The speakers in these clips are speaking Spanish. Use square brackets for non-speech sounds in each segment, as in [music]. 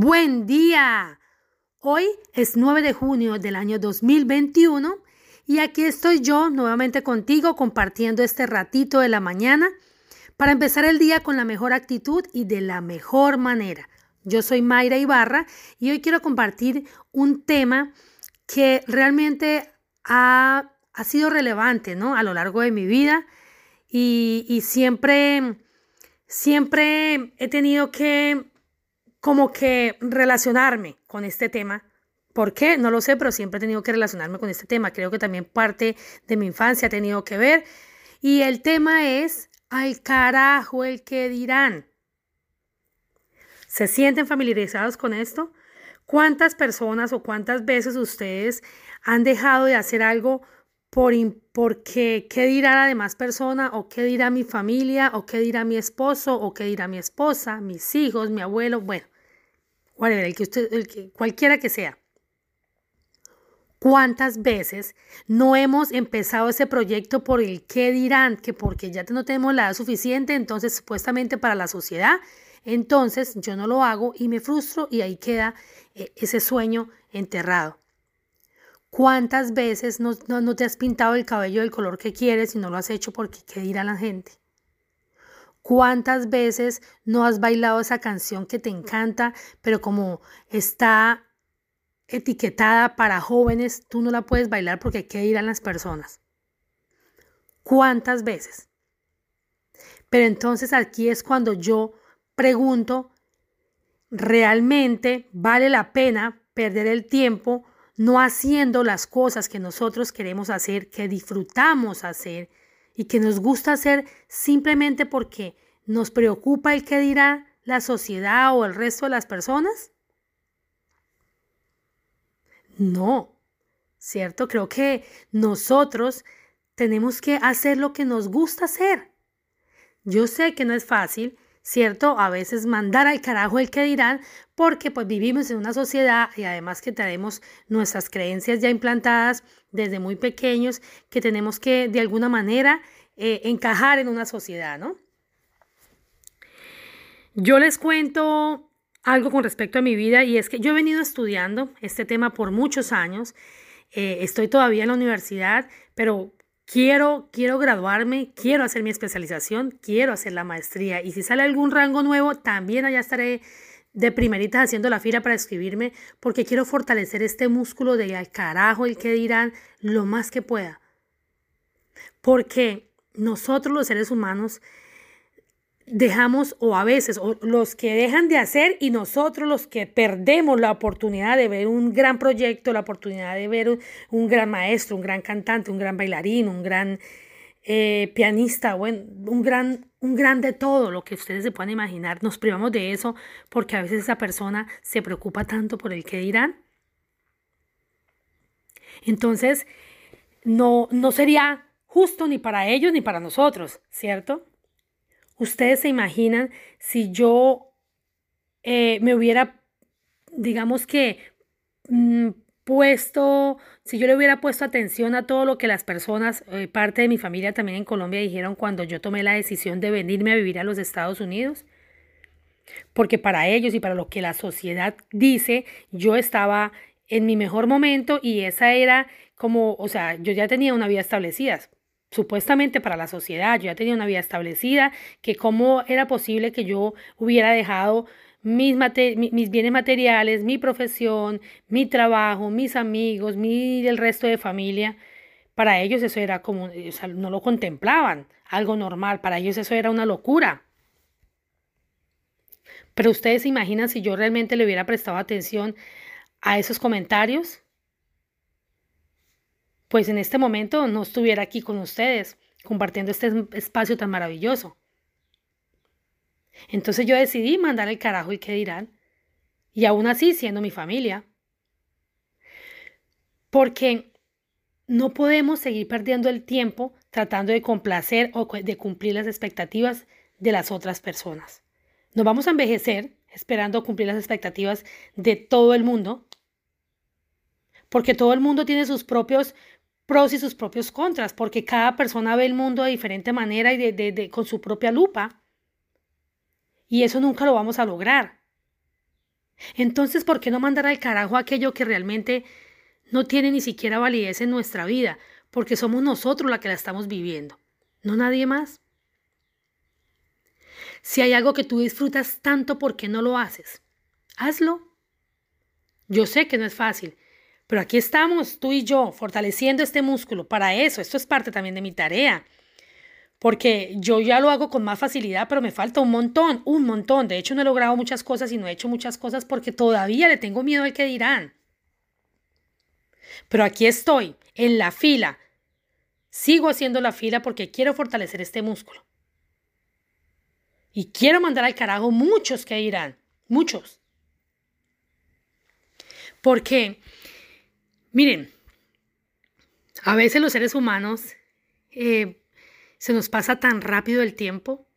Buen día. Hoy es 9 de junio del año 2021 y aquí estoy yo nuevamente contigo compartiendo este ratito de la mañana para empezar el día con la mejor actitud y de la mejor manera. Yo soy Mayra Ibarra y hoy quiero compartir un tema que realmente ha, sido relevante ¿no? a lo largo de mi vida y, y siempre, siempre he tenido que como que relacionarme con este tema. ¿Por qué? No lo sé, pero siempre he tenido que relacionarme con este tema. Creo que también parte de mi infancia ha tenido que ver. Y el tema es, al carajo el que dirán. ¿Se sienten familiarizados con esto? ¿Cuántas personas o cuántas veces ustedes han dejado de hacer algo por, porque qué dirá la demás persona o qué dirá mi familia o qué dirá mi esposo o qué dirá mi esposa, mis hijos, mi abuelo, bueno, el que usted, el que, cualquiera que sea. ¿Cuántas veces no hemos empezado ese proyecto por el qué dirán? Que porque ya no tenemos la edad suficiente, entonces supuestamente para la sociedad, entonces yo no lo hago y me frustro y ahí queda eh, ese sueño enterrado. ¿Cuántas veces no, no, te has pintado el cabello del color que quieres y no lo has hecho porque qué dirá la gente? ¿Cuántas veces no has bailado esa canción que te encanta, pero como está etiquetada para jóvenes, tú no la puedes bailar porque qué dirán las personas? ¿Cuántas veces? Pero entonces aquí es cuando yo pregunto, ¿realmente vale la pena perder el tiempo no haciendo las cosas que nosotros queremos hacer, que disfrutamos hacer y que nos gusta hacer simplemente porque nos preocupa el que dirá la sociedad o el resto de las personas? No, ¿cierto? Creo que nosotros tenemos que hacer lo que nos gusta hacer. Yo sé que no es fácil, ¿cierto? A veces mandar al carajo el que dirán, porque pues vivimos en una sociedad y además que tenemos nuestras creencias ya implantadas desde muy pequeños, que tenemos que de alguna manera eh, encajar en una sociedad, ¿no? Yo les cuento algo con respecto a mi vida y es que yo he venido estudiando este tema por muchos años. Eh, estoy todavía en la universidad, pero quiero, quiero graduarme, quiero hacer mi especialización, quiero hacer la maestría. Y si sale algún rango nuevo, también allá estaré de primeritas haciendo la fila para escribirme, porque quiero fortalecer este músculo de al carajo el que dirán lo más que pueda. Porque nosotros los seres humanos dejamos, o a veces, o los que dejan de hacer y nosotros los que perdemos la oportunidad de ver un gran proyecto, la oportunidad de ver un, gran maestro, un gran cantante, un gran bailarín, un gran eh, pianista, bueno, un gran, un gran de todo lo que ustedes se puedan imaginar. Nos privamos de eso porque a veces esa persona se preocupa tanto por el que dirán. Entonces, no, no sería justo ni para ellos ni para nosotros, ¿cierto? Ustedes se imaginan si yo eh, me hubiera, digamos que, mm, puesto, si yo le hubiera puesto atención a todo lo que las personas, eh, parte de mi familia también en Colombia, dijeron cuando yo tomé la decisión de venirme a vivir a los Estados Unidos. Porque para ellos y para lo que la sociedad dice, yo estaba en mi mejor momento y esa era como, o sea, yo ya tenía una vida establecida supuestamente para la sociedad, yo ya tenía una vida establecida, que cómo era posible que yo hubiera dejado mis, mis bienes materiales, mi profesión, mi trabajo, mis amigos, mi, el resto de familia. Para ellos eso era como, no lo contemplaban, algo normal, para ellos eso era una locura. Pero ustedes se imaginan si yo realmente le hubiera prestado atención a esos comentarios, pues en este momento no estuviera aquí con ustedes compartiendo este espacio tan maravilloso. Entonces yo decidí mandar el carajo y qué dirán, y aún así siendo mi familia. Porque no podemos seguir perdiendo el tiempo tratando de complacer o de cumplir las expectativas de las otras personas. Nos vamos a envejecer esperando cumplir las expectativas de todo el mundo, porque todo el mundo tiene sus propios pros y sus propios contras, porque cada persona ve el mundo de diferente manera y de, con su propia lupa. Y eso nunca lo vamos a lograr. Entonces, ¿por qué no mandar al carajo aquello que realmente no tiene ni siquiera validez en nuestra vida? Porque somos nosotros la que la estamos viviendo, no nadie más. Si hay algo que tú disfrutas tanto, ¿por qué no lo haces? Hazlo. Yo sé que no es fácil, pero aquí estamos tú y yo fortaleciendo este músculo. Para eso, esto es parte también de mi tarea. Porque yo ya lo hago con más facilidad, pero me falta un montón, un montón. De hecho, no he logrado muchas cosas y no he hecho muchas cosas porque todavía le tengo miedo al que dirán. Pero aquí estoy, en la fila. Sigo haciendo la fila porque quiero fortalecer este músculo. Y quiero mandar al carajo muchos que dirán, muchos. Porque, miren, a veces los seres humanos eh, se nos pasa tan rápido el tiempo.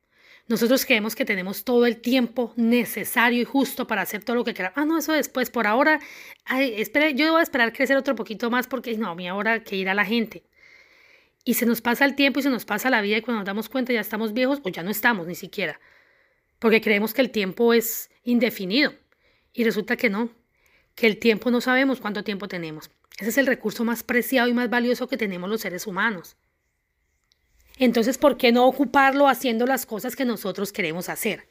Nosotros creemos que tenemos todo el tiempo necesario y justo para hacer todo lo que queramos. Ah, no, eso después, por ahora, ay, espere, yo voy a esperar crecer otro poquito más porque no, mi ahora que ir a la gente. Y se nos pasa el tiempo y se nos pasa la vida y cuando nos damos cuenta ya estamos viejos o ya no estamos ni siquiera. Porque creemos que el tiempo es indefinido. Y resulta que no, que el tiempo no sabemos cuánto tiempo tenemos. Ese es el recurso más preciado y más valioso que tenemos los seres humanos. Entonces, ¿por qué no ocuparlo haciendo las cosas que nosotros queremos hacer?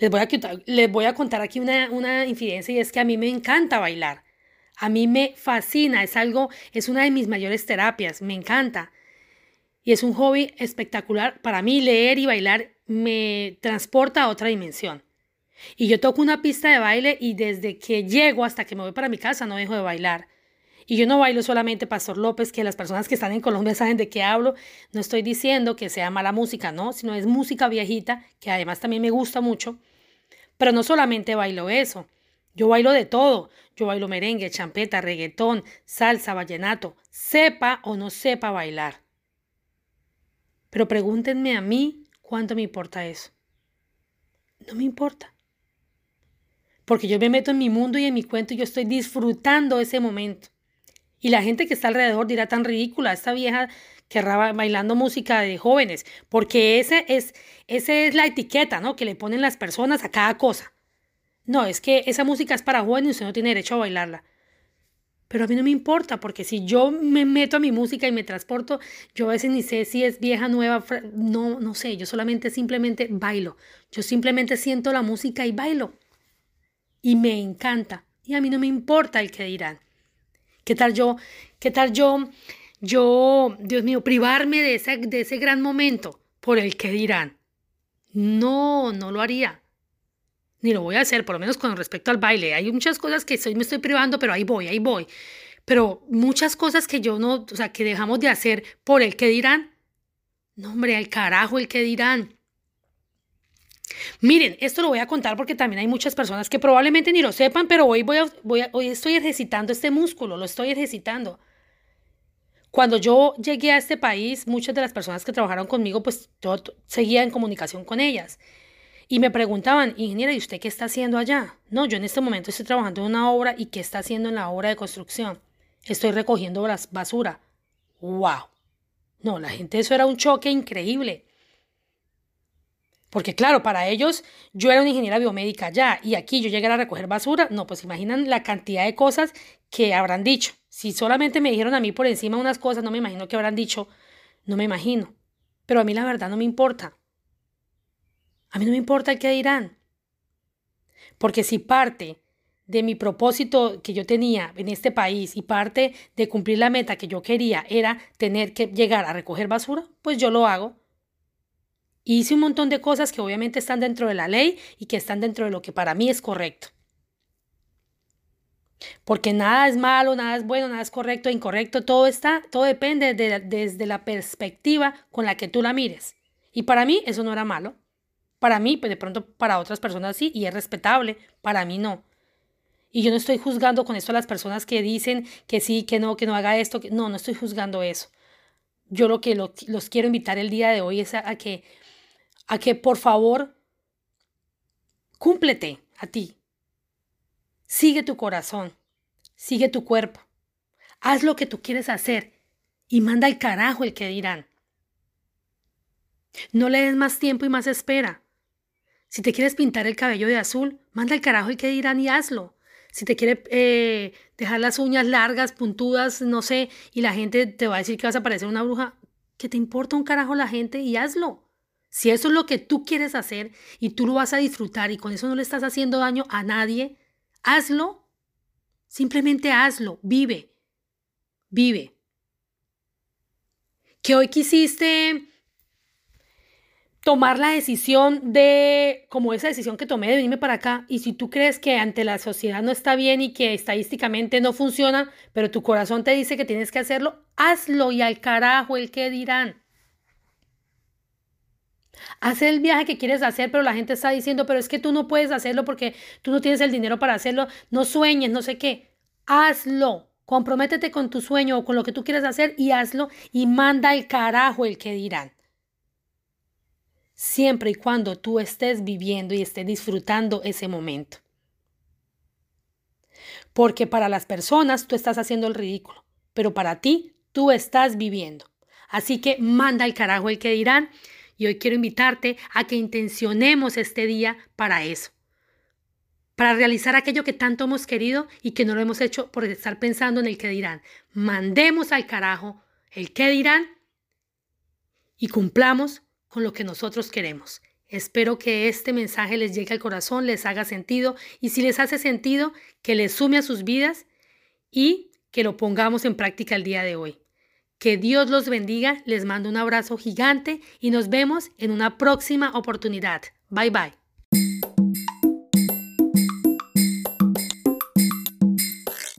Les voy a, contar aquí una, una infidencia y es que a mí me encanta bailar. A mí me fascina, es algo, es una de mis mayores terapias, me encanta. Y es un hobby espectacular. Para mí leer y bailar me transporta a otra dimensión. Y yo toco una pista de baile y desde que llego hasta que me voy para mi casa no dejo de bailar. Y yo no bailo solamente Pastor López, que las personas que están en Colombia [laughs] saben de qué hablo. No estoy diciendo que sea mala música, no, sino es música viejita, que además también me gusta mucho. Pero no solamente bailo eso. Yo bailo de todo. Yo bailo merengue, champeta, reggaetón, salsa, vallenato, sepa o no sepa bailar. Pero pregúntenme a mí cuánto me importa eso. No me importa. Porque yo me meto en mi mundo y en mi cuento y yo estoy disfrutando ese momento. Y la gente que está alrededor dirá tan ridícula, esta vieja que bailando música de jóvenes, porque ese es, ese es la etiqueta, ¿no? Que le ponen las personas a cada cosa. No, es que esa música es para jóvenes y usted no tiene derecho a bailarla. Pero a mí no me importa, porque si yo me meto a mi música y me transporto, yo a veces ni sé si es vieja, nueva, no, no sé, yo solamente simplemente bailo. Yo simplemente siento la música y bailo. Y me encanta. Y a mí no me importa el que dirán. ¿Qué tal yo, qué tal yo, yo, Dios mío, privarme de ese, de ese gran momento por el que dirán? No, no lo haría. Ni lo voy a hacer, por lo menos con respecto al baile. Hay muchas cosas que soy, me estoy privando, pero ahí voy, ahí voy. Pero muchas cosas que yo no, o sea, que dejamos de hacer por el que dirán. No, hombre, al carajo el que dirán. Miren, esto lo voy a contar porque también hay muchas personas que probablemente ni lo sepan, pero hoy, voy voy hoy estoy ejercitando este músculo, lo estoy ejercitando. Cuando yo llegué a este país, muchas de las personas que trabajaron conmigo, pues yo seguía en comunicación con ellas. Y me preguntaban, ingeniera, ¿y usted qué está haciendo allá? No, yo en este momento estoy trabajando en una obra y ¿qué está haciendo en la obra de construcción? Estoy recogiendo basura. ¡Wow! No, la gente, eso era un choque increíble. Porque claro, para ellos yo era una ingeniera biomédica ya y aquí yo llegué a recoger basura, no, pues imaginan la cantidad de cosas que habrán dicho. Si solamente me dijeron a mí por encima unas cosas, no me imagino que habrán dicho, no me imagino. Pero a mí la verdad no me importa. A mí no me importa que dirán. Porque si parte de mi propósito que yo tenía en este país y parte de cumplir la meta que yo quería era tener que llegar a recoger basura, pues yo lo hago hice un montón de cosas que obviamente están dentro de la ley y que están dentro de lo que para mí es correcto. Porque nada es malo, nada es bueno, nada es correcto e incorrecto, todo está, todo depende de, desde la perspectiva con la que tú la mires. Y para mí eso no era malo. Para mí, pues de pronto para otras personas sí, y es respetable, para mí no. Y yo no estoy juzgando con esto a las personas que dicen que sí, que no, que no haga esto, que no, no estoy juzgando eso. Yo lo que los quiero invitar el día de hoy es a que a que por favor cúmplete a ti. Sigue tu corazón, sigue tu cuerpo, haz lo que tú quieres hacer y manda al carajo el que dirán. No le des más tiempo y más espera. Si te quieres pintar el cabello de azul, manda el carajo el que dirán y hazlo. Si te quiere eh, dejar las uñas largas, puntudas, no sé, y la gente te va a decir que vas a parecer una bruja, que te importa un carajo la gente y hazlo. Si eso es lo que tú quieres hacer y tú lo vas a disfrutar y con eso no le estás haciendo daño a nadie, hazlo. Simplemente hazlo, vive, vive. Que hoy quisiste tomar la decisión de, como esa decisión que tomé de venirme para acá, y si tú crees que ante la sociedad no está bien y que estadísticamente no funciona, pero tu corazón te dice que tienes que hacerlo, hazlo y al carajo el que dirán. Haz el viaje que quieres hacer, pero la gente está diciendo, pero es que tú no puedes hacerlo porque tú no tienes el dinero para hacerlo, no sueñes, no sé qué. Hazlo. Comprométete con tu sueño o con lo que tú quieres hacer y hazlo y manda al carajo el que dirán siempre y cuando tú estés viviendo y estés disfrutando ese momento. Porque para las personas tú estás haciendo el ridículo, pero para ti tú estás viviendo. Así que manda al carajo el que dirán y hoy quiero invitarte a que intencionemos este día para eso. Para realizar aquello que tanto hemos querido y que no lo hemos hecho por estar pensando en el que dirán. Mandemos al carajo el que dirán y cumplamos con lo que nosotros queremos. Espero que este mensaje les llegue al corazón, les haga sentido y si les hace sentido, que les sume a sus vidas y que lo pongamos en práctica el día de hoy. Que Dios los bendiga, les mando un abrazo gigante y nos vemos en una próxima oportunidad. Bye bye.